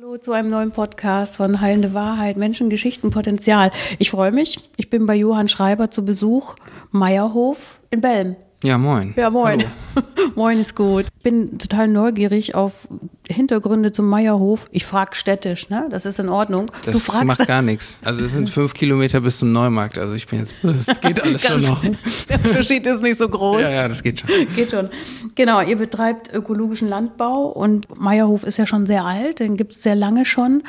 Hallo zu einem neuen Podcast von Heilende Wahrheit, Menschengeschichten, Potenzial. Ich freue mich. Ich bin bei Johann Schreiber zu Besuch, Meierhof in Belm. Ja, moin. Ja, moin. moin ist gut. Bin total neugierig auf Hintergründe zum Meierhof. Ich frage städtisch, ne? Das ist in Ordnung. Das du fragst macht gar nichts. Also es sind fünf Kilometer bis zum Neumarkt. Also ich bin jetzt, das geht alles schon noch. Der Unterschied ist nicht so groß. Ja, ja, das geht schon. Geht schon. Genau, ihr betreibt ökologischen Landbau und Meierhof ist ja schon sehr alt, den gibt es sehr lange schon.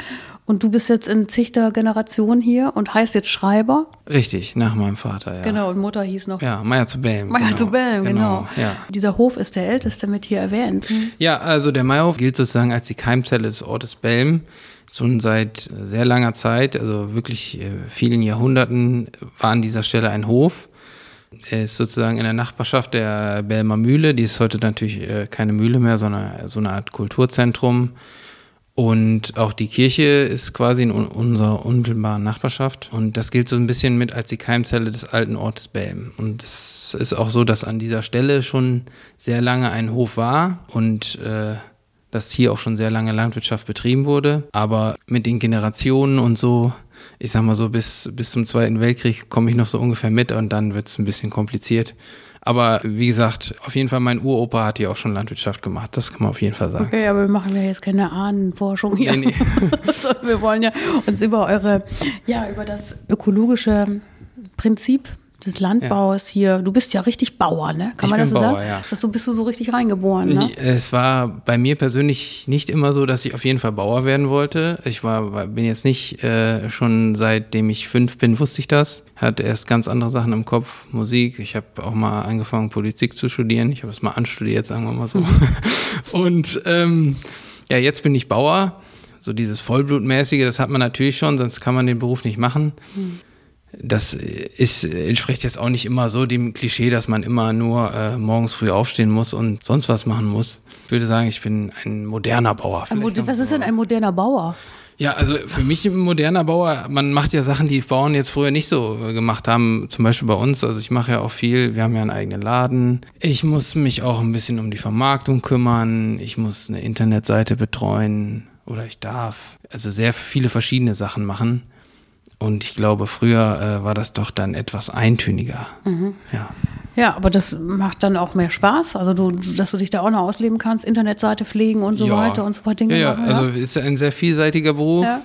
Und du bist jetzt in zigter Generation hier und heißt jetzt Schreiber. Richtig, nach meinem Vater, ja. Genau, und Mutter hieß noch. Ja, Meier zu Belm. Meier genau. zu Belm, genau. genau. Ja. Dieser Hof ist der älteste mit hier erwähnt. Mhm. Ja, also der Meierhof gilt sozusagen als die Keimzelle des Ortes Belm. Schon seit sehr langer Zeit, also wirklich äh, vielen Jahrhunderten, war an dieser Stelle ein Hof. Er ist sozusagen in der Nachbarschaft der Belmer Mühle. Die ist heute natürlich äh, keine Mühle mehr, sondern so eine Art Kulturzentrum und auch die Kirche ist quasi in unserer unmittelbaren Nachbarschaft. Und das gilt so ein bisschen mit als die Keimzelle des alten Ortes Belm. Und es ist auch so, dass an dieser Stelle schon sehr lange ein Hof war und äh, dass hier auch schon sehr lange Landwirtschaft betrieben wurde. Aber mit den Generationen und so, ich sag mal so, bis, bis zum Zweiten Weltkrieg komme ich noch so ungefähr mit und dann wird es ein bisschen kompliziert. Aber wie gesagt, auf jeden Fall mein Uropa hat ja auch schon Landwirtschaft gemacht. Das kann man auf jeden Fall sagen. Okay, aber wir machen ja jetzt keine Ahnenforschung hier. Nee, nee. wir wollen ja uns über eure, ja, über das ökologische Prinzip des Landbaus ja. hier. Du bist ja richtig Bauer, ne? Kann ich man das so Bauer, sagen? Ja. Ist das so, bist du so richtig reingeboren, ne? Es war bei mir persönlich nicht immer so, dass ich auf jeden Fall Bauer werden wollte. Ich war, bin jetzt nicht äh, schon seitdem ich fünf bin, wusste ich das. Hatte erst ganz andere Sachen im Kopf, Musik. Ich habe auch mal angefangen, Politik zu studieren. Ich habe es mal anstudiert, sagen wir mal so. Und ähm, ja, jetzt bin ich Bauer. So dieses Vollblutmäßige, das hat man natürlich schon, sonst kann man den Beruf nicht machen. Hm das ist, entspricht jetzt auch nicht immer so dem Klischee, dass man immer nur äh, morgens früh aufstehen muss und sonst was machen muss. Ich würde sagen, ich bin ein moderner Bauer. Ein was ist denn ein moderner Bauer? Ja, also für mich ein moderner Bauer, man macht ja Sachen, die Bauern jetzt früher nicht so äh, gemacht haben. Zum Beispiel bei uns, also ich mache ja auch viel, wir haben ja einen eigenen Laden. Ich muss mich auch ein bisschen um die Vermarktung kümmern. Ich muss eine Internetseite betreuen oder ich darf also sehr viele verschiedene Sachen machen. Und ich glaube, früher äh, war das doch dann etwas eintöniger. Mhm. Ja. Ja, aber das macht dann auch mehr Spaß, also du, dass du dich da auch noch ausleben kannst, Internetseite pflegen und so ja. weiter und so weiter Dinge. Ja, ja. Machen, also ist ein sehr vielseitiger Beruf. Ja.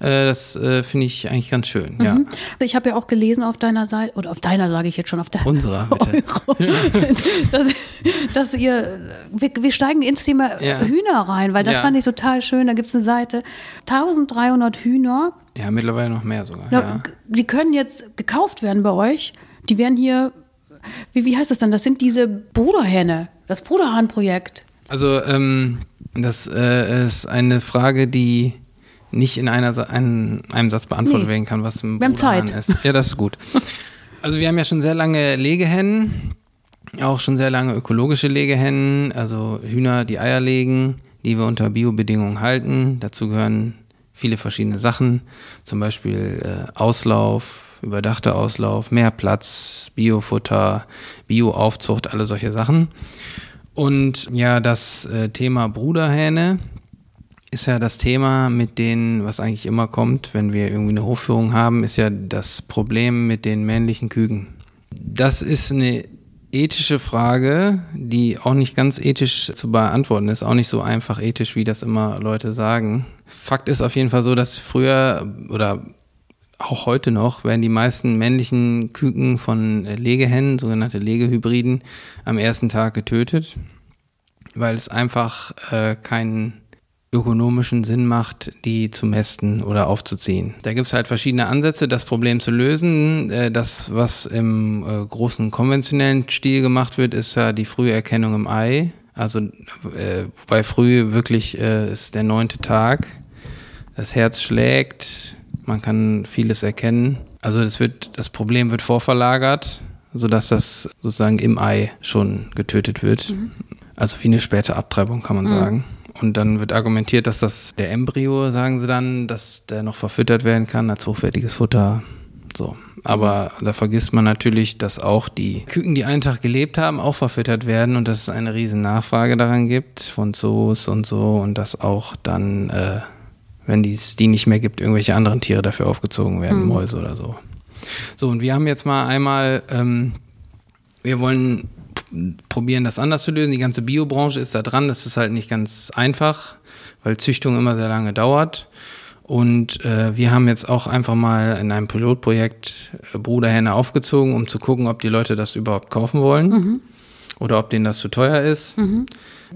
Äh, das äh, finde ich eigentlich ganz schön, mhm. ja. Ich habe ja auch gelesen auf deiner Seite, oder auf deiner sage ich jetzt schon, auf der Unserer, bitte. dass, dass, ihr, wir, wir, steigen ins Thema ja. Hühner rein, weil das ja. fand ich total schön. Da gibt es eine Seite, 1300 Hühner. Ja, mittlerweile noch mehr sogar. Na. Die können jetzt gekauft werden bei euch. Die werden hier, wie, wie heißt das dann? Das sind diese Bruderhähne, das Bruderhahnprojekt. Also, ähm, das äh, ist eine Frage, die nicht in einer, einem, einem Satz beantwortet nee. werden kann, was ein Wir haben Zeit. ist. Ja, das ist gut. Also wir haben ja schon sehr lange Legehennen, auch schon sehr lange ökologische Legehennen, also Hühner, die Eier legen, die wir unter Biobedingungen halten. Dazu gehören viele verschiedene Sachen, zum Beispiel äh, Auslauf, überdachter Auslauf, mehr Platz, Biofutter, Bioaufzucht, alle solche Sachen. Und ja, das äh, Thema Bruderhähne, ist ja das Thema mit denen, was eigentlich immer kommt, wenn wir irgendwie eine Hofführung haben, ist ja das Problem mit den männlichen Küken. Das ist eine ethische Frage, die auch nicht ganz ethisch zu beantworten ist, auch nicht so einfach ethisch, wie das immer Leute sagen. Fakt ist auf jeden Fall so, dass früher oder auch heute noch werden die meisten männlichen Küken von Legehennen, sogenannte Legehybriden, am ersten Tag getötet, weil es einfach äh, keinen ökonomischen Sinn macht, die zu mästen oder aufzuziehen. Da gibt es halt verschiedene Ansätze, das Problem zu lösen. Äh, das, was im äh, großen konventionellen Stil gemacht wird, ist ja die Früherkennung im Ei. Also äh, bei früh wirklich ist der neunte Tag. Das Herz schlägt, man kann vieles erkennen. Also das, wird, das Problem wird vorverlagert, sodass das sozusagen im Ei schon getötet wird. Mhm. Also wie eine späte Abtreibung, kann man mhm. sagen. Und dann wird argumentiert, dass das der Embryo, sagen sie dann, dass der noch verfüttert werden kann als hochwertiges Futter. So. Aber da vergisst man natürlich, dass auch die Küken, die einen Tag gelebt haben, auch verfüttert werden und dass es eine riesen Nachfrage daran gibt von Zoos und so und dass auch dann äh, wenn es die nicht mehr gibt, irgendwelche anderen Tiere dafür aufgezogen werden, mhm. Mäuse oder so. So, und wir haben jetzt mal einmal, ähm, wir wollen probieren, das anders zu lösen. Die ganze Biobranche ist da dran. Das ist halt nicht ganz einfach, weil Züchtung immer sehr lange dauert. Und äh, wir haben jetzt auch einfach mal in einem Pilotprojekt äh, Bruderhenne aufgezogen, um zu gucken, ob die Leute das überhaupt kaufen wollen. Mhm oder ob denen das zu teuer ist. Mhm.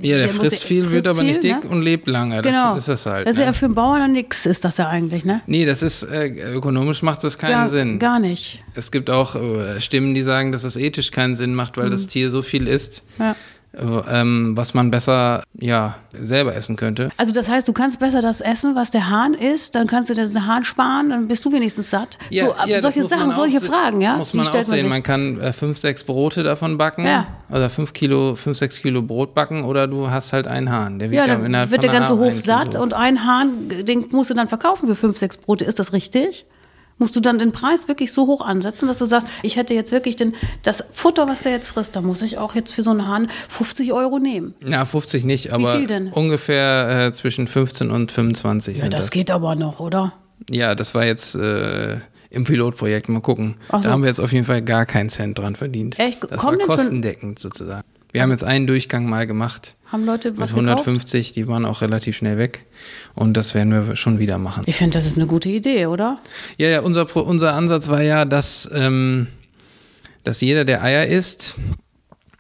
Ja, der, der frisst viel, frisst wird aber nicht dick ne? und lebt lange. Genau. Das ist das halt. Das ist ne? ja für einen Bauern dann nichts, ist das ja eigentlich, ne? Nee, das ist, äh, ökonomisch macht das keinen ja, Sinn. Gar nicht. Es gibt auch äh, Stimmen, die sagen, dass es ethisch keinen Sinn macht, weil mhm. das Tier so viel isst. Ja ähm, was man besser ja selber essen könnte. Also das heißt, du kannst besser das essen, was der Hahn isst, dann kannst du den Hahn sparen, dann bist du wenigstens satt. Ja, so, ja, solche Sachen, solche Fragen, ja. Muss man auch sehen. Man, man kann äh, fünf, sechs Brote davon backen, ja. oder fünf Kilo, fünf, sechs Kilo Brot backen, oder du hast halt einen Hahn. Der ja, dann wird der ganze Hof satt und ein Hahn, den musst du dann verkaufen für fünf, sechs Brote. Ist das richtig? Musst du dann den Preis wirklich so hoch ansetzen, dass du sagst, ich hätte jetzt wirklich den, das Futter, was der jetzt frisst, da muss ich auch jetzt für so einen Hahn 50 Euro nehmen. Ja, 50 nicht, aber ungefähr äh, zwischen 15 und 25 ja, das, das geht aber noch, oder? Ja, das war jetzt äh, im Pilotprojekt. Mal gucken. So. Da haben wir jetzt auf jeden Fall gar keinen Cent dran verdient. Echt? Das Kommt war kostendeckend sozusagen. Wir also, haben jetzt einen Durchgang mal gemacht. Haben Leute was Mit 150, gekauft? die waren auch relativ schnell weg. Und das werden wir schon wieder machen. Ich finde, das ist eine gute Idee, oder? Ja, ja, unser, unser Ansatz war ja, dass, ähm, dass jeder, der Eier isst,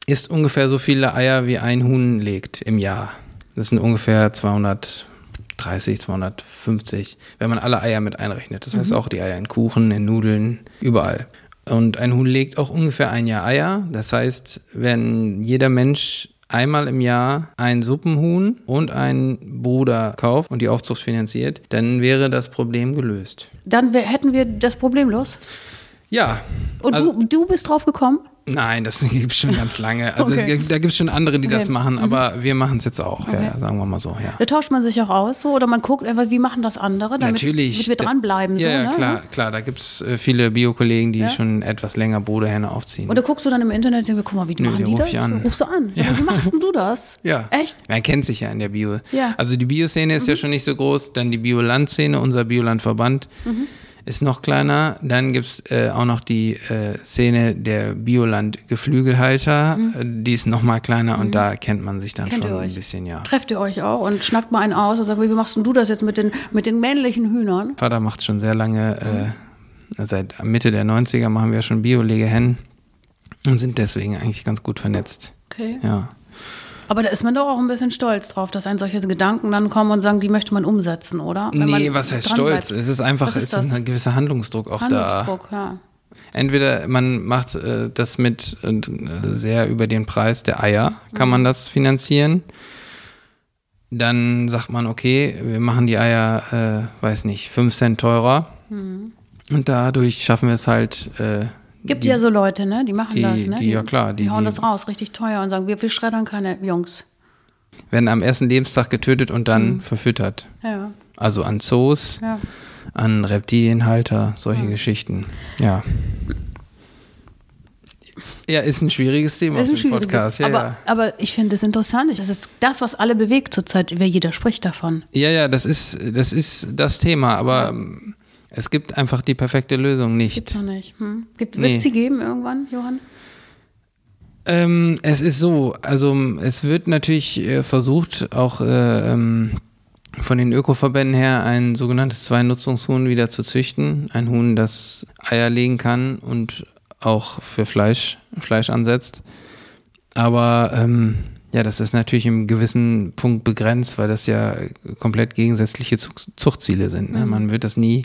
isst ungefähr so viele Eier, wie ein Huhn legt im Jahr. Das sind ungefähr 230, 250, wenn man alle Eier mit einrechnet. Das heißt mhm. auch die Eier in Kuchen, in Nudeln, überall. Und ein Huhn legt auch ungefähr ein Jahr Eier. Das heißt, wenn jeder Mensch einmal im Jahr ein Suppenhuhn und einen Bruder kauft und die Aufzucht finanziert, dann wäre das Problem gelöst. Dann hätten wir das Problem los? Ja. Und also, du, du bist drauf gekommen? Nein, das gibt es schon ganz lange. Also okay. da gibt es schon andere, die okay. das machen, mhm. aber wir machen es jetzt auch, okay. ja, sagen wir mal so. Ja. Da tauscht man sich auch aus so oder man guckt einfach, wie machen das andere, damit, Natürlich. wir dranbleiben. Ja, so, ja ne? klar, klar, da gibt es äh, viele Bio-Kollegen, die ja? schon etwas länger Bruderhähne aufziehen. Und da guckst du dann im Internet und denkst, guck mal, wie Nö, machen die, die das? An. Rufst du an. Ja. Wie machst denn du das? Ja. Echt? Man kennt sich ja in der Bio. Ja. Also die Bio-Szene ist mhm. ja schon nicht so groß, dann die Bioland-Szene, unser Bioland-Verband. Mhm ist noch kleiner. Dann gibt es äh, auch noch die äh, Szene der Bioland-Geflügelhalter, mhm. Äh, die ist noch mal kleiner mhm. und da kennt man sich dann kennt schon ein bisschen, ja. Trefft ihr euch auch und schnackt mal einen aus und sagt, wie machst du das jetzt mit den, mit den männlichen Hühnern? Vater macht schon sehr lange, mhm. seit Mitte der 90er machen wir schon Biolegehennen und sind deswegen eigentlich ganz gut vernetzt. Okay. Ja. Aber da ist man doch auch ein bisschen stolz drauf, dass ein solche Gedanken dann kommen und sagen, die möchte man umsetzen, oder? Wenn nee, was heißt stolz? Bleibt. Es ist einfach, ist es ist ein gewisser Handlungsdruck auch Handlungsdruck, da. ja. Entweder man macht äh, das mit äh, sehr über den Preis der Eier, kann mhm. man das finanzieren. Dann sagt man, okay, wir machen die Eier, äh, weiß nicht, 5 Cent teurer. Mhm. Und dadurch schaffen wir es halt, äh, Gibt die, ja so Leute, ne? Die machen die, das, ne? Die, ja klar. Die, hauen das raus, richtig teuer und sagen, wir, wir schreddern keine Jungs. Werden am ersten Lebenstag getötet und dann mhm. verfüttert. Ja. Also an Zoos, ja. an Reptilienhalter, solche ja. Geschichten. Ja. Ja, ist ein schwieriges Thema ist für den Podcast. Ja, aber, ja. aber ich finde es interessant. Das ist das, was alle bewegt zurzeit. Wer jeder spricht davon. Ja, ja, das ist das, ist das Thema. Aber ja. Es gibt einfach die perfekte Lösung nicht. Gibt's noch nicht. Hm. Wird es nee. sie geben irgendwann, Johann? Ähm, es ist so, also es wird natürlich äh, versucht, auch äh, ähm, von den Ökoverbänden her ein sogenanntes Zwei-Nutzungshuhn wieder zu züchten. Ein Huhn, das Eier legen kann und auch für Fleisch, Fleisch ansetzt. Aber ähm, ja, das ist natürlich im gewissen Punkt begrenzt, weil das ja komplett gegensätzliche Zuchtziele sind. Ne? Mhm. Man wird das nie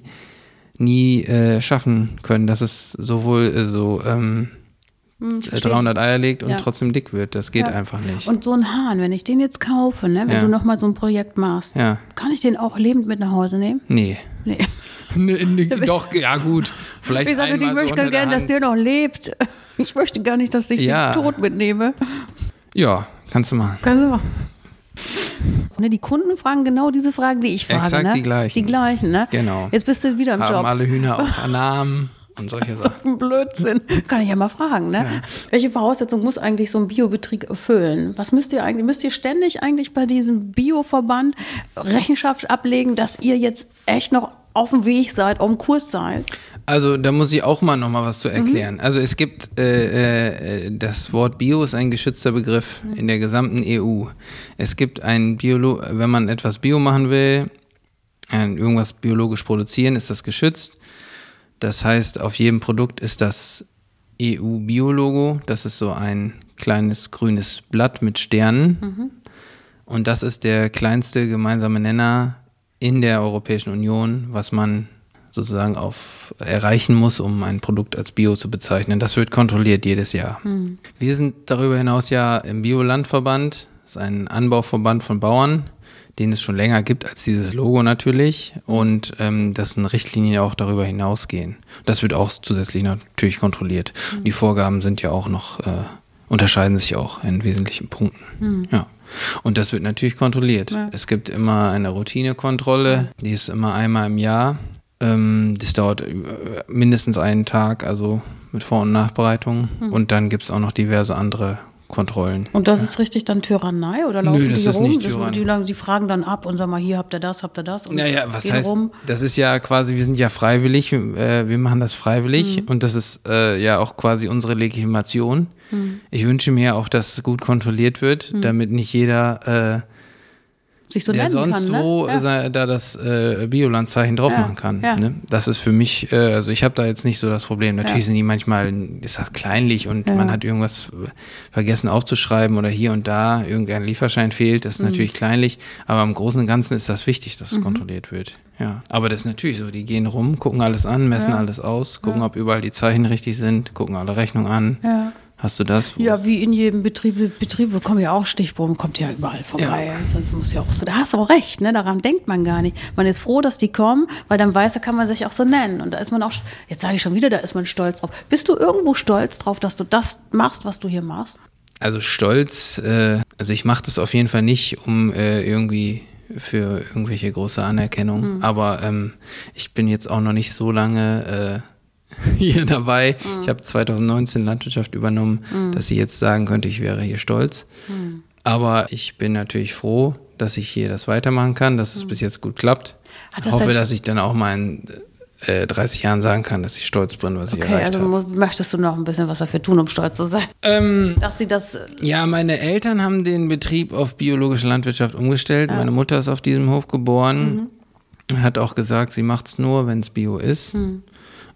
nie äh, schaffen können, dass es sowohl äh, so ähm, hm, 300 Eier legt und ja. trotzdem dick wird. Das geht ja. einfach nicht. Und so ein Hahn, wenn ich den jetzt kaufe, ne, wenn ja. du nochmal so ein Projekt machst, kann ich den auch lebend mit nach Hause nehmen? Nee. Nee. nee, nee doch, ja gut. Vielleicht ich sage, ich möchte so gerne, dass der noch lebt. Ich möchte gar nicht, dass ich den tot mitnehme. Ja, kannst du machen. Kannst du machen. Ne, die Kunden fragen genau diese Fragen, die ich frage. Exakt ne? die gleichen. Die gleichen, ne? Genau. Jetzt bist du wieder im Haben Job. alle Hühner auch Namen und solche Sachen. Ist ein Blödsinn. Kann ich ja mal fragen, ne? Ja. Welche Voraussetzungen muss eigentlich so ein Biobetrieb erfüllen? Was müsst ihr eigentlich, müsst ihr ständig eigentlich bei diesem Bioverband Rechenschaft ablegen, dass ihr jetzt echt noch auf dem Weg seid, auf dem Kurs seid? Also da muss ich auch mal noch mal was zu erklären. Mhm. Also es gibt äh, äh, das Wort Bio ist ein geschützter Begriff mhm. in der gesamten EU. Es gibt ein Biolo, wenn man etwas Bio machen will, irgendwas biologisch produzieren, ist das geschützt. Das heißt, auf jedem Produkt ist das EU-Bio-Logo. Das ist so ein kleines grünes Blatt mit Sternen. Mhm. Und das ist der kleinste gemeinsame Nenner in der Europäischen Union, was man sozusagen auf erreichen muss, um ein Produkt als Bio zu bezeichnen. Das wird kontrolliert jedes Jahr. Mhm. Wir sind darüber hinaus ja im Biolandverband, das ist ein Anbauverband von Bauern den es schon länger gibt als dieses Logo natürlich und ähm, dessen Richtlinien auch darüber hinausgehen. Das wird auch zusätzlich natürlich kontrolliert. Mhm. Die Vorgaben sind ja auch noch, äh, unterscheiden sich auch in wesentlichen Punkten. Mhm. Ja. Und das wird natürlich kontrolliert. Ja. Es gibt immer eine Routinekontrolle, die ist immer einmal im Jahr. Ähm, das dauert äh, mindestens einen Tag, also mit Vor- und Nachbereitung. Mhm. Und dann gibt es auch noch diverse andere Kontrollen. Und das ist richtig dann Tyrannei oder laufen Nö, das die ist rum? Nicht Tyrannei. Die, die, fragen dann ab und sagen mal, hier habt ihr das, habt ihr das und naja, was heißt, rum. Das ist ja quasi, wir sind ja freiwillig, äh, wir machen das freiwillig mhm. und das ist äh, ja auch quasi unsere Legitimation. Mhm. Ich wünsche mir auch, dass gut kontrolliert wird, mhm. damit nicht jeder äh, sich so der nennen sonst kann, ne? wo ja. da das äh, Biolandzeichen drauf ja. machen kann. Ja. Ne? Das ist für mich, äh, also ich habe da jetzt nicht so das Problem. Natürlich sind die manchmal, ist das kleinlich und man hat irgendwas vergessen aufzuschreiben oder hier und da irgendein Lieferschein fehlt, das ist mhm. natürlich kleinlich, aber im Großen und Ganzen ist das wichtig, dass es mhm. kontrolliert wird. Ja, aber das ist natürlich so, die gehen rum, gucken alles an, messen alles aus, gucken, ob überall die Zeichen richtig sind, gucken alle Rechnungen an. Ja. Hast du das? Ja, wie in jedem Betrieb, Betrieb kommen ja auch Stichproben, kommt ja überall vorbei. Ja. Sonst muss ja auch so. Da hast du auch recht, ne? Daran denkt man gar nicht. Man ist froh, dass die kommen, weil dann weiß, da kann man sich auch so nennen. Und da ist man auch, jetzt sage ich schon wieder, da ist man stolz drauf. Bist du irgendwo stolz drauf, dass du das machst, was du hier machst? Also stolz, äh, also ich mache das auf jeden Fall nicht, um äh, irgendwie für irgendwelche große Anerkennung. Mhm. Aber ähm, ich bin jetzt auch noch nicht so lange. Äh, hier dabei. Mhm. Ich habe 2019 Landwirtschaft übernommen, mhm. dass ich jetzt sagen könnte, ich wäre hier stolz. Mhm. Aber ich bin natürlich froh, dass ich hier das weitermachen kann, dass es mhm. bis jetzt gut klappt. Ich hoffe, dass ich dann auch mal in äh, 30 Jahren sagen kann, dass ich stolz bin, was okay, ich erreicht also habe. möchtest du noch ein bisschen was dafür tun, um stolz zu sein? Ähm, dass sie das. Äh, ja, meine Eltern haben den Betrieb auf biologische Landwirtschaft umgestellt. Ja. Meine Mutter ist auf diesem Hof geboren. Mhm. Hat auch gesagt, sie macht es nur, wenn es Bio ist.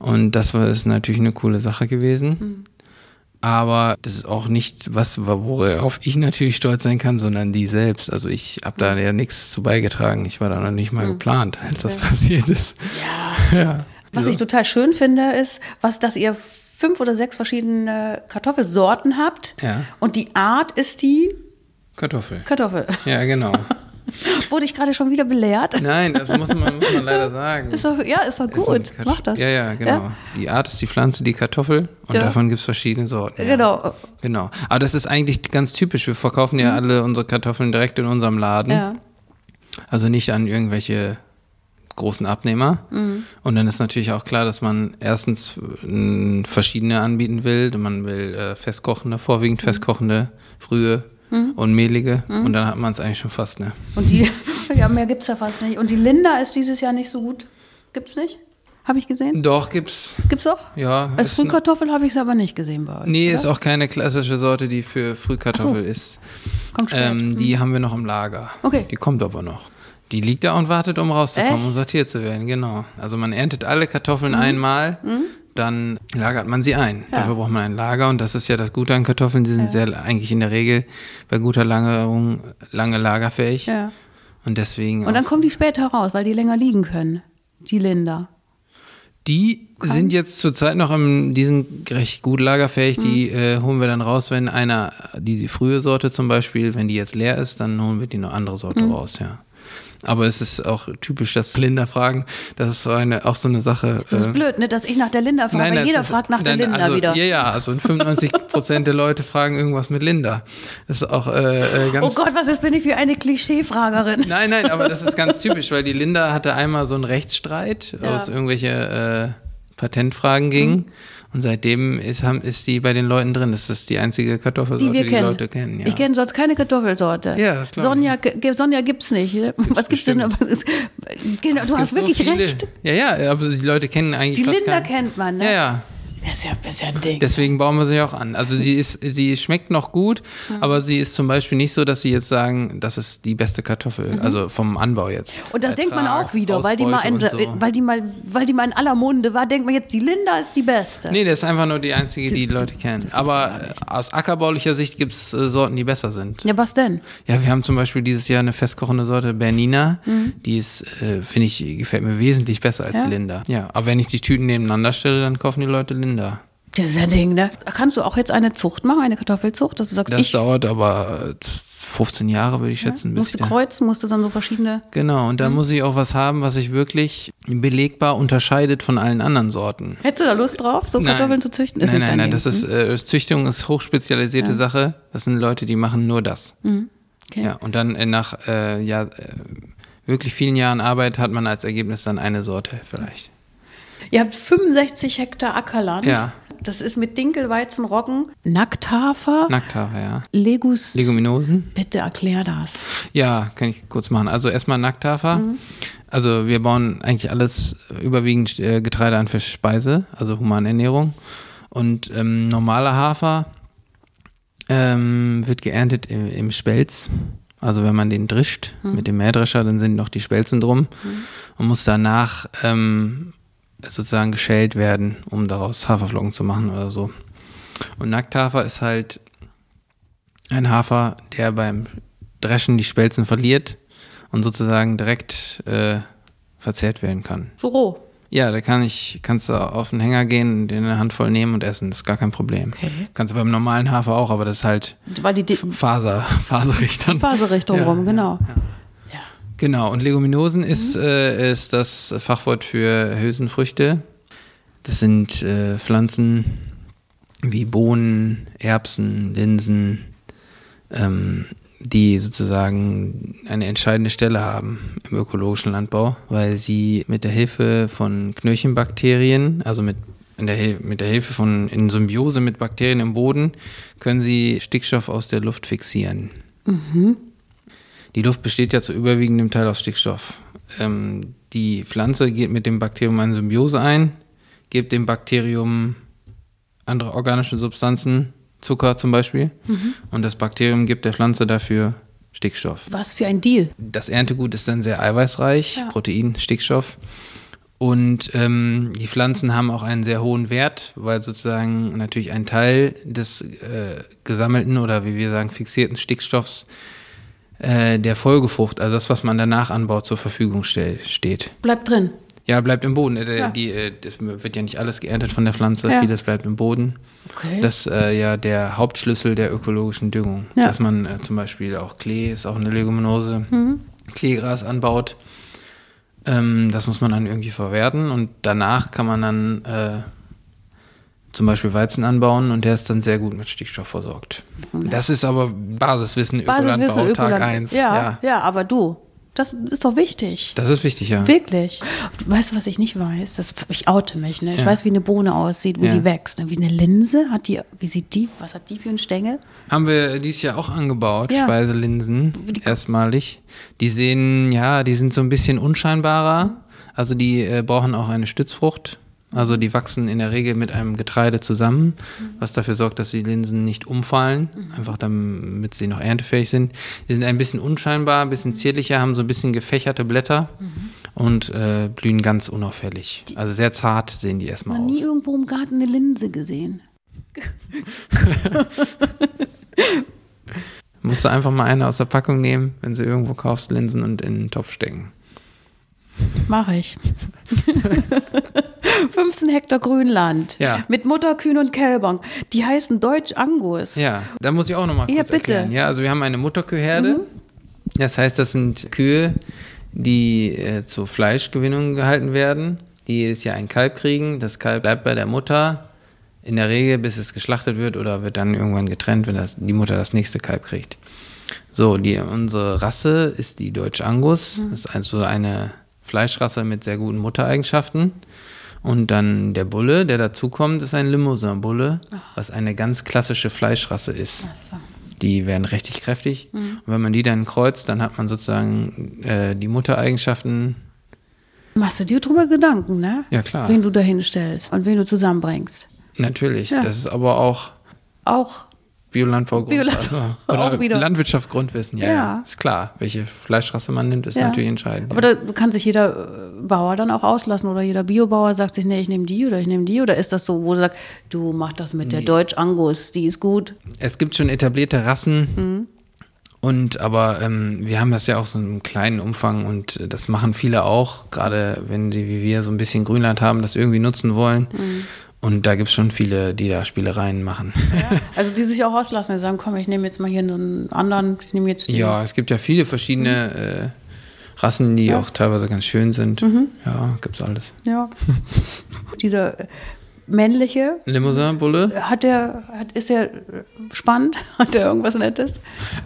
Mhm. Und das war ist natürlich eine coole Sache gewesen. Mhm. Aber das ist auch nicht was, worauf ich natürlich stolz sein kann, sondern die selbst. Also ich habe da ja nichts zu beigetragen. Ich war da noch nicht mal mhm. geplant, als das passiert ist. Ja. ja. Was so. ich total schön finde, ist, was, dass ihr fünf oder sechs verschiedene Kartoffelsorten habt. Ja. Und die Art ist die Kartoffel. Kartoffel. Ja, genau. Wurde ich gerade schon wieder belehrt? Nein, das muss man, muss man leider sagen. Ist doch, ja, ist doch gut. Ist Mach das. Ja, ja, genau. Ja? Die Art ist die Pflanze, die Kartoffel und ja. davon gibt es verschiedene Sorten. Genau. Ja. Genau. Aber das ist eigentlich ganz typisch. Wir verkaufen ja mhm. alle unsere Kartoffeln direkt in unserem Laden. Ja. Also nicht an irgendwelche großen Abnehmer. Mhm. Und dann ist natürlich auch klar, dass man erstens verschiedene anbieten will. Man will äh, festkochende, vorwiegend mhm. festkochende, frühe mhm. und mehlige. Mhm. Und dann hat man es eigentlich schon fast, ne? Und die, ja, mehr gibt es ja fast nicht. Und die Linda ist dieses Jahr nicht so gut. Gibt's nicht? Habe ich gesehen? Doch, gibt's. Gibt's auch? Ja. Als Frühkartoffel habe ich es aber nicht gesehen bei euch. Nee, oder? ist auch keine klassische Sorte, die für Frühkartoffel so. ist. Kommt spät. Ähm, die mhm. haben wir noch im Lager. Okay. Die kommt aber noch. Die liegt da und wartet, um rauszukommen Echt? und sortiert zu werden, genau. Also man erntet alle Kartoffeln mhm. einmal, mhm dann lagert man sie ein. Ja. Dafür braucht man ein Lager und das ist ja das Gute an Kartoffeln. Die sind ja. sehr eigentlich in der Regel bei guter Lagerung lange lagerfähig. Ja. Und deswegen. Und dann kommen die später raus, weil die länger liegen können. Die Linder. Die Kann. sind jetzt zurzeit noch im, die sind recht gut lagerfähig. Mhm. Die äh, holen wir dann raus, wenn einer, die frühe Sorte zum Beispiel, wenn die jetzt leer ist, dann holen wir die eine andere Sorte mhm. raus, ja. Aber es ist auch typisch, dass Linda fragen. Das ist so eine, auch so eine Sache. Das ist äh, blöd, ne, dass ich nach der Linda frage. Nein, jeder ist, fragt nach der Linda also, wieder. Ja, ja, also 95 Prozent der Leute fragen irgendwas mit Linda. Das ist auch äh, äh, ganz. Oh Gott, was ist, bin ich für eine Klischeefragerin? Nein, nein, aber das ist ganz typisch, weil die Linda hatte einmal so einen Rechtsstreit ja. aus irgendwelche äh, Patentfragen ging. Mhm. Und seitdem ist, haben, ist die bei den Leuten drin. Das ist die einzige Kartoffelsorte, die, wir die kennen. Leute kennen. Ja. Ich kenne sonst keine Kartoffelsorte. Ja, das Sonja, g- Sonja gibt's nicht. Was gibt's denn? Was ist, genau, Es du hast so wirklich viele. recht. Ja, ja, aber die Leute kennen eigentlich Die Linda kennt man, ne? Ja, ja. Das ist ja, das ist ja ein Ding. Deswegen bauen wir sie auch an. Also sie ist, sie schmeckt noch gut, aber sie ist zum Beispiel nicht so, dass sie jetzt sagen, das ist die beste Kartoffel, also vom Anbau jetzt. Mhm. und das denkt man Ertrag, auch wieder, weil die, mal in, so. weil, die mal, weil die mal in aller Munde war, denkt man jetzt, die Linda ist die Beste. Nee, das ist einfach nur die einzige, die die Leute kennen. Aber äh, aus ackerbaulicher Sicht gibt es äh, Sorten, die besser sind. Ja, was denn? Ja, wir haben zum Beispiel dieses Jahr eine festkochende Sorte Bernina. Die ist, äh, finde ich, gefällt mir wesentlich besser als Mhm. Ja? Linda. Ja, aber wenn ich die Tüten nebeneinander stelle, dann kaufen die Leute Linda. Das ist ja ein Ding, ne? Kannst du auch jetzt eine Zucht machen, eine Kartoffelzucht, dass du sagst, Das ich dauert aber äh, 15 Jahre, würde ich schätzen. bis musst du kreuzen, musst du dann so verschiedene. Genau, und da Mhm. muss ich auch was haben, was sich wirklich belegbar unterscheidet von allen anderen Sorten. Hättest du da Lust drauf, so Kartoffeln zu züchten? nein, nicht nein, nein, Ding, das ist, hm? äh, Züchtung ist hochspezialisierte Sache. Das sind Leute, die machen nur das. Okay. Ja, und dann äh, nach äh, ja, äh, wirklich vielen Jahren Arbeit hat man als Ergebnis dann eine Sorte vielleicht. Ihr habt 65 Hektar Ackerland. Ja. Das ist mit Dinkel, Weizen, Roggen, Nackthafer, Nackthafer, ja. Legus. Leguminosen? Bitte erklär das. Ja, kann ich kurz machen. Also erstmal Nackthafer. Mhm. Also wir bauen eigentlich alles überwiegend äh, Getreide an für Speise, also Humanernährung. Und ähm, normaler Hafer ähm, wird geerntet im, im Spelz. Also wenn man den drischt Mhm. mit dem Mähdrescher, dann sind noch die Spelzen drum und muss danach ähm, sozusagen geschält werden, um daraus Haferflocken zu machen oder so. Und Nackthafer ist halt ein Hafer, der beim Dreschen die Spelzen verliert und sozusagen direkt äh, verzehrt werden kann. So roh. Ja, da kann ich, kannst du auf den Hänger gehen, den eine Handvoll nehmen und essen. Das ist gar kein Problem. Okay. Kannst du beim normalen Hafer auch, aber das ist halt Weil die Di Faser, faserig dann. Faserrichtung Ja, rum, genau. Genau, und Leguminosen ist, äh, ist das Fachwort für Hülsenfrüchte. Das sind äh, Pflanzen wie Bohnen, Erbsen, Linsen, ähm, die sozusagen eine entscheidende Stelle haben im ökologischen Landbau, weil sie mit der Hilfe von Knöllchenbakterien, also mit, in der, mit der Hilfe von in Symbiose mit Bakterien im Boden, können sie Stickstoff aus der Luft fixieren. Die Luft besteht ja zu überwiegendem Teil aus Stickstoff. Ähm, die Pflanze geht mit dem Bakterium eine Symbiose ein, gibt dem Bakterium andere organische Substanzen, Zucker zum Beispiel, und das Bakterium gibt der Pflanze dafür Stickstoff. Was für ein Deal. Das Erntegut ist dann sehr eiweißreich, Ja. Protein, Stickstoff. Und ähm, die Pflanzen haben auch einen sehr hohen Wert, weil sozusagen natürlich ein Teil des äh, gesammelten oder wie wir sagen fixierten Stickstoffs äh, der Folgefrucht, also das, was man danach anbaut, zur Verfügung stell, steht. Bleibt drin. Ja, bleibt im Boden. Äh, Ja. Die, äh, das wird ja nicht alles geerntet von der Pflanze, Ja. vieles bleibt im Boden. Okay. Das ist äh, ja der Hauptschlüssel der ökologischen Düngung. Ja. Dass man äh, zum Beispiel auch Klee, ist auch eine Leguminose, Kleegras anbaut. Ähm, das muss man dann irgendwie verwerten und danach kann man dann zum Beispiel Weizen anbauen und der ist dann sehr gut mit Stickstoff versorgt. Das ist aber Basiswissen, Basiswissen, Ökolandbau, Tag Ökoland. 1. Ja, ja, aber du, das ist doch wichtig. Das ist wichtig, ja. Wirklich. Weißt du, was ich nicht weiß? Das, ich oute mich, ne? Ich Ja. weiß, wie eine Bohne aussieht, wo Ja. die wächst. Ne? Wie eine Linse hat die, wie sieht die, was hat die für einen Stängel? Haben wir dieses Jahr auch angebaut, Ja. Speiselinsen, Die- erstmalig. Die sehen, ja, die sind so ein bisschen unscheinbarer. Also die äh, brauchen auch eine Stützfrucht. Also die wachsen in der Regel mit einem Getreide zusammen, was dafür sorgt, dass die Linsen nicht umfallen, einfach damit sie noch erntefähig sind. Die sind ein bisschen unscheinbar, ein bisschen zierlicher, haben so ein bisschen gefächerte Blätter und äh, blühen ganz unauffällig. Also sehr zart sehen die erstmal aus. nie irgendwo im Garten eine Linse gesehen. Musst du einfach mal eine aus der Packung nehmen, wenn sie irgendwo kaufst, Linsen und in den Topf stecken. Mache ich. 15 Hektar Grünland. Ja. Mit Mutterkühen und Kälbern. Die heißen Deutsch Angus. Ja, da muss ich auch nochmal kurz Ja, bitte. erklären. Ja, also wir haben eine Mutterkuhherde. Das heißt, das sind Kühe, die äh, zur Fleischgewinnung gehalten werden, die jedes Jahr ein Kalb kriegen. Das Kalb bleibt bei der Mutter in der Regel, bis es geschlachtet wird oder wird dann irgendwann getrennt, wenn das, die Mutter das nächste Kalb kriegt. So, die, unsere Rasse ist die Deutsche Angus. Das ist also eine Fleischrasse mit sehr guten Muttereigenschaften. Und dann der Bulle, der dazukommt, ist ein Limousin-Bulle, was eine ganz klassische Fleischrasse ist. So. Die werden richtig kräftig. Mhm. Und wenn man die dann kreuzt, dann hat man sozusagen äh, die Muttereigenschaften. Machst du dir drüber Gedanken, ne? Ja, klar. Wen du da hinstellst und wen du zusammenbringst. Natürlich. Ja. Das ist aber auch Auch Biolandbau Bioland- also, auch oder. Landwirtschaft Grundwissen. Ja, Ja. ja, ist klar. Welche Fleischrasse man nimmt, ist Ja. natürlich entscheidend. Aber da kann sich jeder äh, Bauer dann auch auslassen oder jeder Biobauer sagt sich, nee, ich nehme die oder ich nehme die oder ist das so, wo du sagst, du mach das mit der Deutsch Angus, die ist gut. Es gibt schon etablierte Rassen. Mhm. Und aber ähm, wir haben das ja auch so im kleinen Umfang und das machen viele auch, gerade wenn sie wie wir so ein bisschen Grünland haben, das irgendwie nutzen wollen. Mhm. Und da gibt es schon viele, die da Spielereien machen. Also die sich auch auslassen, die sagen, komm, ich nehme jetzt mal hier einen anderen, ich nehme jetzt den. Ja, es gibt ja viele verschiedene äh, Rassen, die auch teilweise ganz schön sind. Mhm. Ja, gibt's alles. Ja. Dieser männliche, Limousin-Bulle? hat der, hat, ist er äh, spannend? Hat der irgendwas Nettes?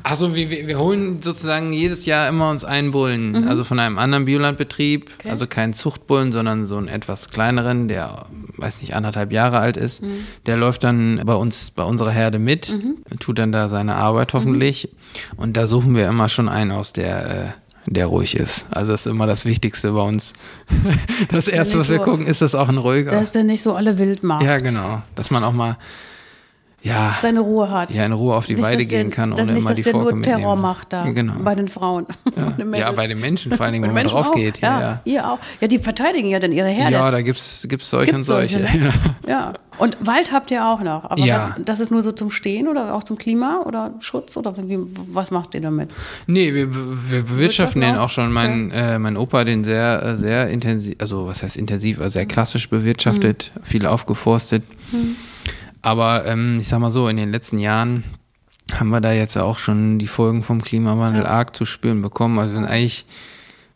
Achso, wir, wir holen sozusagen jedes Jahr immer uns einen Bullen. Also von einem anderen Biolandbetrieb. Mhm. Okay. Also keinen Zuchtbullen, sondern so einen etwas kleineren, der, weiß nicht, anderthalb Jahre alt ist. Mhm. Der läuft dann bei uns, bei unserer Herde mit, tut dann da seine Arbeit hoffentlich. Mhm. Und da suchen wir immer schon einen aus, der. Der ruhig ist. Also das ist immer das Wichtigste bei uns. Das Erste, was wir so- gucken, ist das auch ein ruhiger. Dass der nicht so alle wild macht, Ja, genau. Dass man auch mal ja, seine Ruhe hat. ja in Ruhe auf die Nicht, Weide dass gehen kann, dass ohne nicht, immer dass die der Forke nur Terror mitnehmen. macht da Genau. bei den Frauen. Den Ja, Mädels. bei den Menschen vor allen Dingen, wenn man drauf auch. geht. Ja, ja. ihr auch. Ja, die verteidigen ja dann ihre Herde. Ja, da gibt's gibt's solche Gibt's und solche. solche, ne? ja. Ja. Und Wald habt ihr auch noch. Aber Ja. das ist nur so zum Stehen oder auch zum Klima oder Schutz oder wie, was macht ihr damit? Nee, wir, wir bewirtschaften Wirtschaften den auch? schon. Mein, äh, mein Opa den sehr, äh, sehr intensiv, also was heißt intensiv, also sehr klassisch bewirtschaftet, Mhm. viel aufgeforstet. Aber ähm, ich sag mal so, in den letzten Jahren haben wir da jetzt auch schon die Folgen vom Klimawandel arg zu spüren bekommen. Also sind eigentlich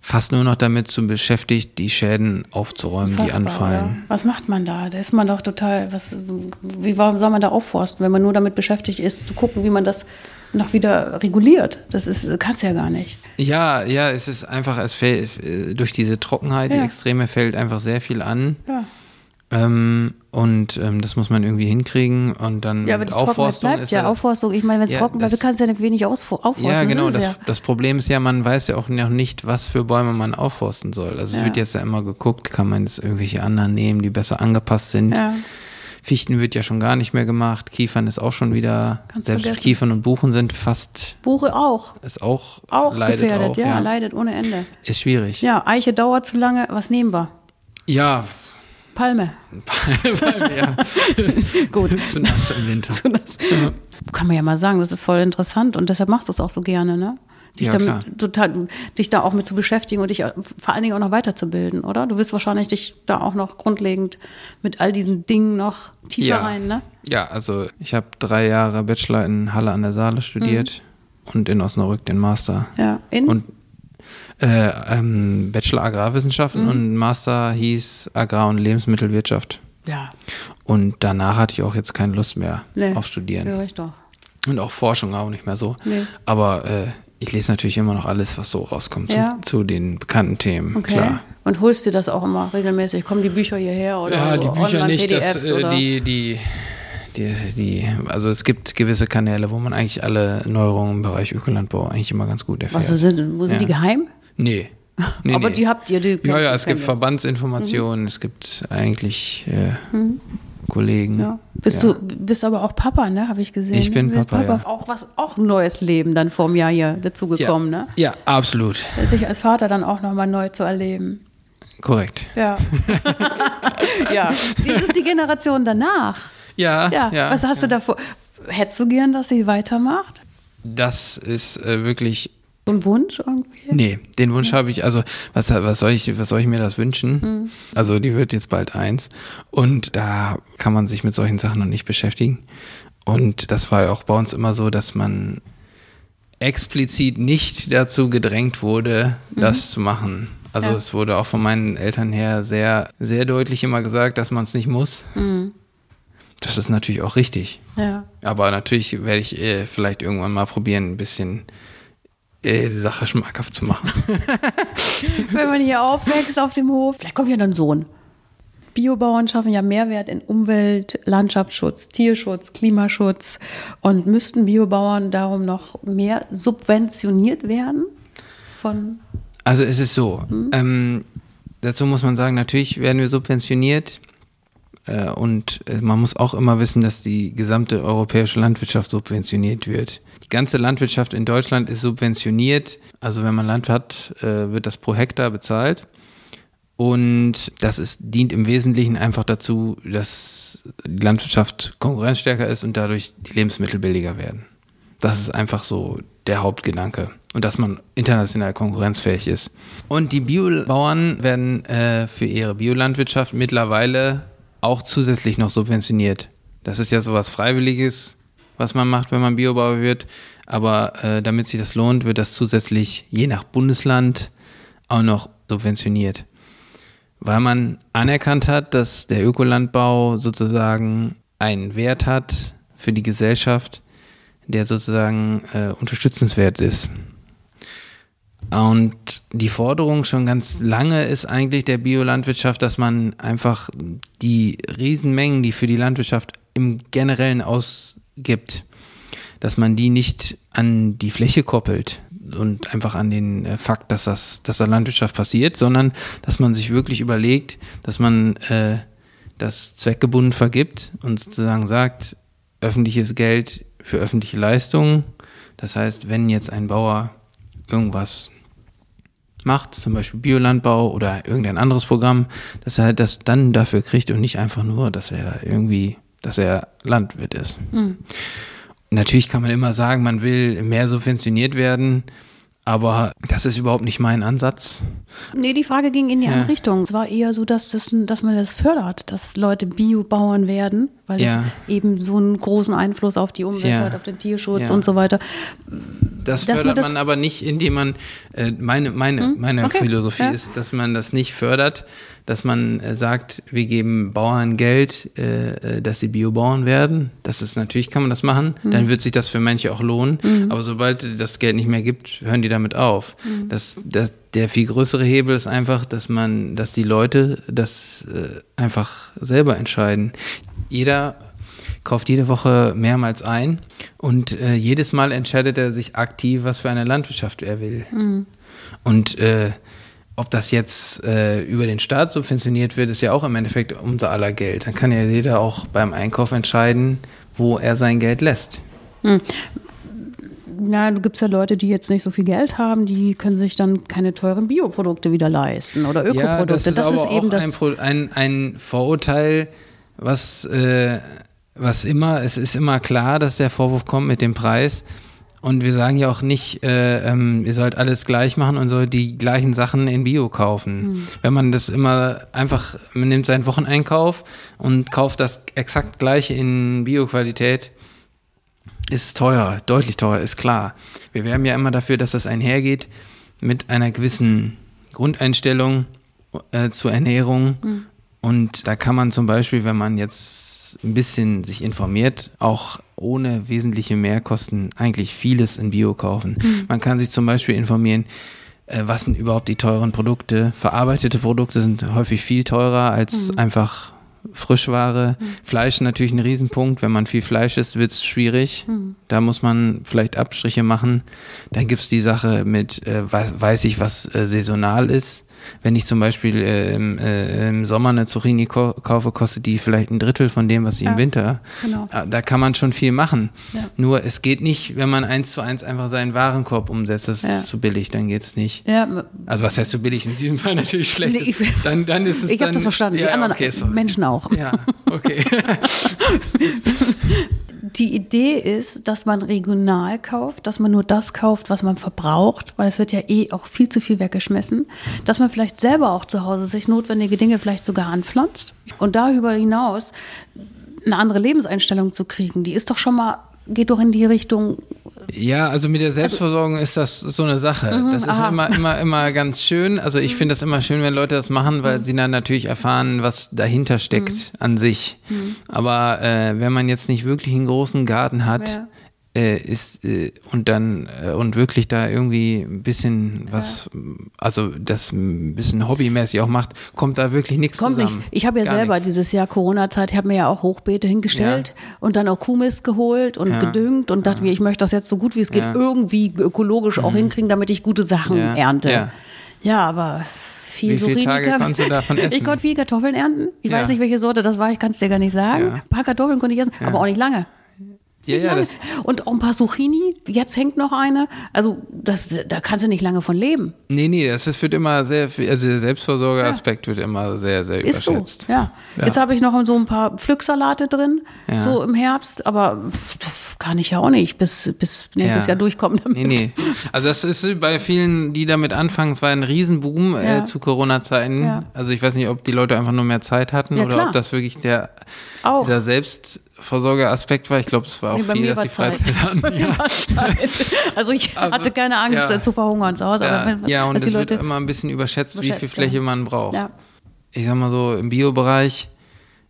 fast nur noch damit zu beschäftigt, die Schäden aufzuräumen, die Fassbar, anfallen. oder? Was macht man da? Da ist man doch total, was, wie warum soll man da aufforsten, wenn man nur damit beschäftigt ist, zu gucken, wie man das noch wieder reguliert? Das ist, kannst ja gar nicht. Ja, ja, es ist einfach, es fällt äh, durch diese Trockenheit, die Ja. Extreme, fällt einfach sehr viel an. Ja. Ähm, und ähm, das muss man irgendwie hinkriegen und dann Ja, aber das Aufforstung bleibt ist ja Aufforstung. Ich meine, wenn es Ja, trocken bleibt, das- kannst du ja nicht wenig aufforsten. Ja, genau. ist es Das, das Problem ist ja, man weiß ja auch noch nicht, was für Bäume man aufforsten soll. Also es Ja. wird jetzt ja immer geguckt, kann man jetzt irgendwelche anderen nehmen, die besser angepasst sind. Ja. Fichten wird ja schon gar nicht mehr gemacht. Kiefern ist auch schon wieder, Kannst selbst vergessen. Kiefern und Buchen sind fast, Buche auch. ist auch, Auch leidet gefährdet, auch, ja, leidet ohne Ende. Ist schwierig. Ja, Eiche dauert zu lange. Was nehmen wir? Ja, Palme. ja. Gut. zu nass im Winter. So das- Kann man ja mal sagen, das ist voll interessant und deshalb machst du es auch so gerne, ne? Dich, Ja, damit, klar. total, dich da auch mit zu beschäftigen und dich äh, vor allen Dingen auch noch weiterzubilden, oder? Du wirst wahrscheinlich dich da auch noch grundlegend mit all diesen Dingen noch tiefer Ja. rein, ne? Ja, also ich habe drei Jahre Bachelor in Halle an der Saale studiert und in Osnabrück den Master. Ja. In? Und äh, ähm, Bachelor Agrarwissenschaften Mhm. und Master hieß Agrar- und Lebensmittelwirtschaft. ja. Und danach hatte ich auch jetzt keine Lust mehr Nee. auf Studieren. Höre ich doch. Und auch Forschung auch nicht mehr so. Nee. Aber äh, ich lese natürlich immer noch alles, was so rauskommt Ja. zu, zu den bekannten Themen. Okay. Klar. Und holst dir das auch immer regelmäßig? Kommen die Bücher hierher oder Ja, die Bücher nicht, das, äh, die, die, die, die, also es gibt gewisse Kanäle, wo man eigentlich alle Neuerungen im Bereich Ökolandbau eigentlich immer ganz gut erfährt. Was so sind, wo sind Ja. die geheim? Nee. nee Aber nee. die habt ihr, die Ja, ja, es gibt. Verbandsinformationen, es gibt eigentlich äh, Kollegen. Mhm. Ja. Bist Ja. du bist aber auch Papa, ne? Habe ich gesehen. Ich bin bist Papa, ja. Auch was auch ein neues Leben dann vor einem Jahr hier dazugekommen, ja. ne? Ja, absolut. Sich als Vater dann auch nochmal neu zu erleben. Korrekt. Ja. ja. Dies ist die Generation danach. Ja, Ja. ja. was hast du davor? Hättest du gern, dass sie weitermacht? Das ist äh, wirklich. So ein Wunsch irgendwie? Nee, den Wunsch habe ich, also was, was, soll ich, was soll ich mir das wünschen? Mhm. Also die wird jetzt bald eins und da kann man sich mit solchen Sachen noch nicht beschäftigen. Und das war ja auch bei uns immer so, dass man explizit nicht dazu gedrängt wurde, das zu machen. Also Mhm. Ja. es wurde auch von meinen Eltern her sehr, sehr deutlich immer gesagt, dass man es nicht muss. Mhm. Das ist natürlich auch richtig. Ja. Aber natürlich werde ich äh, vielleicht irgendwann mal probieren, ein bisschen die Sache schmackhaft zu machen. Wenn man hier aufwächst auf dem Hof, vielleicht kommt ja dann ein Sohn. Biobauern schaffen ja Mehrwert in Umwelt, Landschaftsschutz, Tierschutz, Klimaschutz. Und müssten Biobauern darum noch mehr subventioniert werden? Von also es ist so, hm? ähm, dazu muss man sagen, natürlich werden wir subventioniert. Äh, und äh, man muss auch immer wissen, dass die gesamte europäische Landwirtschaft subventioniert wird. Ganze Landwirtschaft in Deutschland ist subventioniert. Also wenn man Land hat, äh, wird das pro Hektar bezahlt. Und das ist, dient im Wesentlichen einfach dazu, dass die Landwirtschaft konkurrenzstärker ist und dadurch die Lebensmittel billiger werden. Das ist einfach so der Hauptgedanke. Und dass man international konkurrenzfähig ist. Und die Biobauern werden äh, für ihre Biolandwirtschaft mittlerweile auch zusätzlich noch subventioniert. Das ist ja sowas Freiwilliges, was man macht, wenn man Biobauer wird. Aber äh, damit sich das lohnt, wird das zusätzlich je nach Bundesland auch noch subventioniert weil man anerkannt hat, dass der Ökolandbau sozusagen einen Wert hat für die Gesellschaft, der sozusagen äh, unterstützenswert ist. Und die Forderung schon ganz lange ist eigentlich der Biolandwirtschaft, dass man einfach die Riesenmengen, die für die Landwirtschaft im Generellen ausgibt, dass man die nicht an die Fläche koppelt, und einfach an den äh, Fakt, dass das, dass da Landwirtschaft passiert, sondern dass man sich wirklich überlegt, dass man äh, das zweckgebunden vergibt und sozusagen sagt, öffentliches Geld für öffentliche Leistungen. Das heißt, wenn jetzt ein Bauer irgendwas macht, zum Beispiel Biolandbau oder irgendein anderes Programm, dass er halt das dann dafür kriegt und nicht einfach nur, dass er irgendwie, dass er Landwirt ist. Mhm. Natürlich kann man immer sagen, man will mehr subventioniert werden, aber das ist überhaupt nicht mein Ansatz. Nee, die Frage ging in die ja. andere Richtung. Es war eher so, dass, das, dass man das fördert, dass Leute Biobauern werden, weil ja. es eben so einen großen Einfluss auf die Umwelt ja. hat, auf den Tierschutz und so weiter. Das fördert man, das man, aber nicht, indem man, äh, meine, meine, hm? meine okay. Philosophie ist, dass man das nicht fördert, dass man äh, sagt, wir geben Bauern Geld, äh, äh, dass sie Biobauern werden. Das ist natürlich, kann man das machen. Mhm. Dann wird sich das für manche auch lohnen. Mhm. Aber sobald das Geld nicht mehr gibt, hören die damit auf. Mhm. Das, das, der viel größere Hebel ist einfach, dass man, dass die Leute das äh, einfach selber entscheiden. Jeder kauft jede Woche mehrmals ein und äh, jedes Mal entscheidet er sich aktiv, was für eine Landwirtschaft er will. Mhm. Und äh, ob das jetzt äh, über den Staat subventioniert wird, ist ja auch im Endeffekt unser aller Geld. Dann kann ja jeder auch beim Einkauf entscheiden, wo er sein Geld lässt. Hm. Na, du gibt ja Leute, die jetzt nicht so viel Geld haben, die können sich dann keine teuren Bioprodukte wieder leisten oder Ökoprodukte. Ja, das ist, das aber ist eben auch ein, ein, ein, Vorurteil, was, äh, was immer, es ist immer klar, dass der Vorwurf kommt mit dem Preis. Und wir sagen ja auch nicht, äh, ähm, ihr sollt alles gleich machen und sollt die gleichen Sachen in Bio kaufen. Mhm. Wenn man das immer einfach, man nimmt seinen Wocheneinkauf und kauft das exakt gleiche in Bio-Qualität, ist es teurer, deutlich teurer, ist klar. Wir werben ja immer dafür, dass das einhergeht mit einer gewissen Grundeinstellung äh, zur Ernährung. Mhm. Und da kann man zum Beispiel, wenn man jetzt ein bisschen sich informiert, auch ohne wesentliche Mehrkosten eigentlich vieles in Bio kaufen. Mhm. Man kann sich zum Beispiel informieren, äh, was sind überhaupt die teuren Produkte. Verarbeitete Produkte sind häufig viel teurer als mhm. einfach Frischware. Mhm. Fleisch natürlich ein Riesenpunkt. Wenn man viel Fleisch isst, wird es schwierig. Mhm. Da muss man vielleicht Abstriche machen. Dann gibt es die Sache mit, äh, weiß, weiß, ich, was äh, saisonal ist. Wenn ich zum Beispiel äh, im, äh, im, Sommer eine Zucchini kaufe, kostet die vielleicht ein Drittel von dem, was sie ja, im Winter. Genau. Ah, da kann man schon viel machen. Ja. Nur es geht nicht, wenn man eins zu eins einfach seinen Warenkorb umsetzt. Das ja. ist zu billig, dann geht es nicht. Also was heißt zu billig? In diesem Fall natürlich schlecht. Nee, ich, dann, dann ist es ich habe das verstanden. Die anderen okay, Menschen auch. Ja, okay. die Idee ist, dass man regional kauft, dass man nur das kauft, was man verbraucht, weil es wird ja eh auch viel zu viel weggeschmissen, dass man vielleicht selber auch zu Hause sich notwendige Dinge vielleicht sogar anpflanzt und darüber hinaus eine andere Lebenseinstellung zu kriegen, die ist doch schon mal geht doch in die Richtung. Ja, also mit der Selbstversorgung also, ist das so eine Sache. Mhm, das ist aha. immer, immer, immer ganz schön. Also ich finde das immer schön, wenn Leute das machen, weil mhm. sie dann natürlich erfahren, was dahinter steckt mhm. an sich. Mhm. Aber äh, wenn man jetzt nicht wirklich einen großen Garten hat, ja. Äh, ist äh, und dann äh, und wirklich da irgendwie ein bisschen was, ja. also das ein bisschen hobbymäßig auch macht, kommt da wirklich nichts kommt zusammen. Nicht. Ich habe ja Gar selber nichts. dieses Jahr Corona-Zeit, ich habe mir ja auch Hochbeete hingestellt ja. und dann auch Kuhmist geholt und ja. gedüngt und dachte mir, ich möchte das jetzt so gut wie es geht irgendwie ökologisch mhm. auch hinkriegen, damit ich gute Sachen ernte. Ja. aber viel Wie viele Tage konntest du davon essen? Ich konnte viel Kartoffeln ernten. Ich weiß nicht, welche Sorte das war, ich kann es dir gar nicht sagen. Ein paar Kartoffeln konnte ich essen, aber auch nicht lange. Ja, ja, das und auch ein paar Zucchini. Jetzt hängt noch eine. Also das, da kannst du nicht lange von leben. Nee, nee, das ist, wird immer sehr, also der Selbstversorgeraspekt ja. wird immer sehr, sehr ist überschätzt. So, ja. ja. Jetzt habe ich noch so ein paar Pflücksalate drin, so im Herbst, aber kann ich ja auch nicht bis, bis nächstes Jahr durchkommen damit. Nee, nee. Also das ist bei vielen, die damit anfangen, es war ein Riesenboom äh, zu Corona-Zeiten. Also ich weiß nicht, ob die Leute einfach nur mehr Zeit hatten oder ob das wirklich der auch. dieser Selbst Versorgeraspekt war. Ich glaube, es war auch nee, viel, dass die Freizeit hatten. Ja. Also ich also, hatte keine Angst ja. zu verhungern zu Hause. Ja, wenn, ja und es wird immer ein bisschen überschätzt, überschätzt wie viel Fläche man braucht. Ich sag mal so, im Biobereich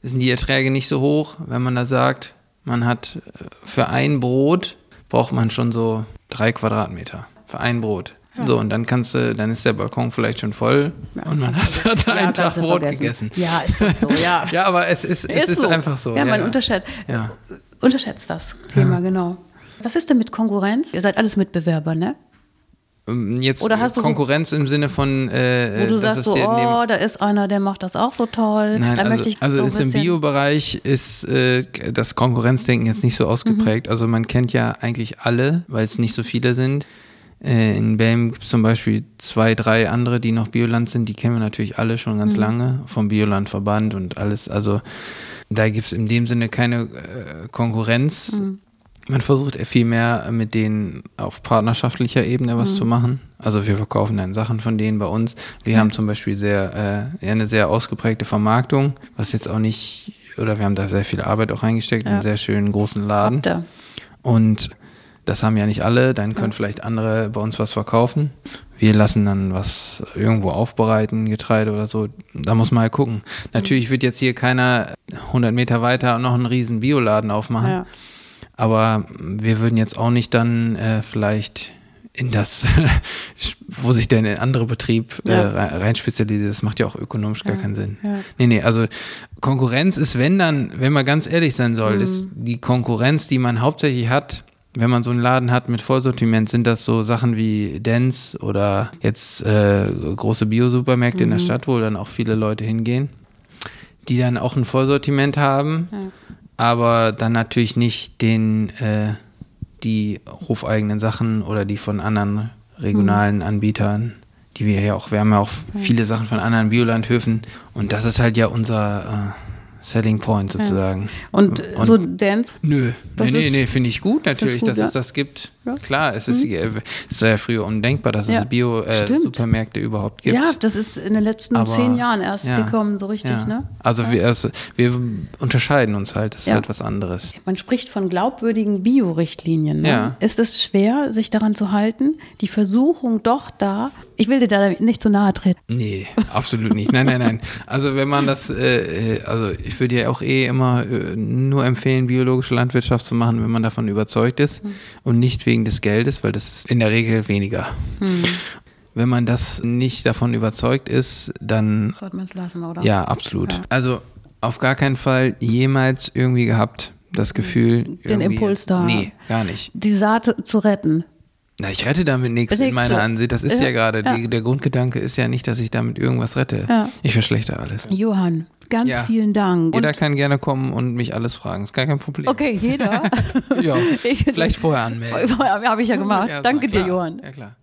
sind die Erträge nicht so hoch, wenn man da sagt, man hat äh, für ein Brot braucht man schon so drei Quadratmeter. Für ein Brot. So, und dann kannst du, dann ist der Balkon vielleicht schon voll ja, und man hat, hat ja, einen Tag Brot vergessen. gegessen. Ja, ist doch so, ja. ja, aber es ist, es ist, ist so. einfach so. Ja, man unterschätzt, unterschätzt das Thema, genau. Was ist denn mit Konkurrenz? Ihr seid alles Mitbewerber, ne? Ähm, jetzt Oder hast du Konkurrenz so, im Sinne von, äh, wo du sagst so, oh, da ist einer, der macht das auch so toll. Nein, da also, möchte ich also so ist im Biobereich ist äh, das Konkurrenzdenken jetzt nicht so ausgeprägt. Mhm. Also man kennt ja eigentlich alle, weil es nicht so viele sind. Äh, in Belm gibt es zum Beispiel zwei, drei andere, die noch Bioland sind. Die kennen wir natürlich alle schon ganz mhm. lange vom Biolandverband und alles. Also da gibt es in dem Sinne keine äh, Konkurrenz. Mhm. Man versucht viel mehr mit denen auf partnerschaftlicher Ebene was mhm. zu machen. Also wir verkaufen dann Sachen von denen bei uns. Wir haben zum Beispiel sehr, äh, eine sehr ausgeprägte Vermarktung, was jetzt auch nicht, oder wir haben da sehr viel Arbeit auch reingesteckt, ja. einen sehr schönen großen Laden. Und das haben ja nicht alle, dann können ja. vielleicht andere bei uns was verkaufen. Wir lassen dann was irgendwo aufbereiten, Getreide oder so. Da muss man halt gucken. Natürlich wird jetzt hier keiner 100 Meter weiter noch einen riesen Bioladen aufmachen. Ja. Aber wir würden jetzt auch nicht dann äh, vielleicht in das, wo sich der andere Betrieb äh, ja. rein spezialisiert. Das macht ja auch ökonomisch gar keinen Sinn. Ja. Nee, nee, also Konkurrenz ist, wenn dann, wenn man ganz ehrlich sein soll, mhm. ist die Konkurrenz, die man hauptsächlich hat, wenn man so einen Laden hat mit Vollsortiment, sind das so Sachen wie Dance oder jetzt äh, große Bio-Supermärkte mhm. in der mhm. Stadt, wo dann auch viele Leute hingehen, die dann auch ein Vollsortiment haben, ja. aber dann natürlich nicht den äh, die hofeigenen Sachen oder die von anderen regionalen mhm. Anbietern, die wir ja auch, wir haben ja auch viele Sachen von anderen Biolandhöfen und das ist halt ja unser äh, Selling Point sozusagen. Ja. Und, und, so Dance? Nö, nee, nee, nee, finde ich gut natürlich, gut, dass ja? es das gibt. Ja. Klar, es ist, mhm. es war ja früher undenkbar, dass es Bio-Supermärkte äh, überhaupt gibt. Ja, das ist in den letzten Aber, zehn Jahren erst gekommen, so richtig. Ne? Also wir, also wir, unterscheiden uns halt, das ist halt was anderes. Man spricht von glaubwürdigen Bio-Richtlinien. Ne? Ist es schwer, sich daran zu halten? Die Versuchung doch da, ich will dir da nicht zu nahe treten. Nee, absolut nicht. Nein, nein, nein. Also wenn man das, äh, äh also ich würde ja auch eh immer äh, nur empfehlen, biologische Landwirtschaft zu machen, wenn man davon überzeugt ist mhm. und nicht wegen des Geldes, weil das ist in der Regel weniger. Mhm. Wenn man das nicht davon überzeugt ist, dann. Sollte man es lassen, oder? Ja, absolut. Ja. Also auf gar keinen Fall jemals irgendwie gehabt, das Gefühl. Den Impuls da. Nee, gar nicht. Die Saat zu retten. Na, ich rette damit nichts in meiner Ansicht. Das ist ja, ja gerade, ja. der Grundgedanke ist ja nicht, dass ich damit irgendwas rette. Ich verschlechter alles. Johann, ganz vielen Dank. Jeder und kann gerne kommen und mich alles fragen. Ist gar kein Problem. Okay, jeder. ja, ich, vielleicht vorher anmelden. Vorher habe ich ja gemacht. Danke dir, Johann. Ja, klar.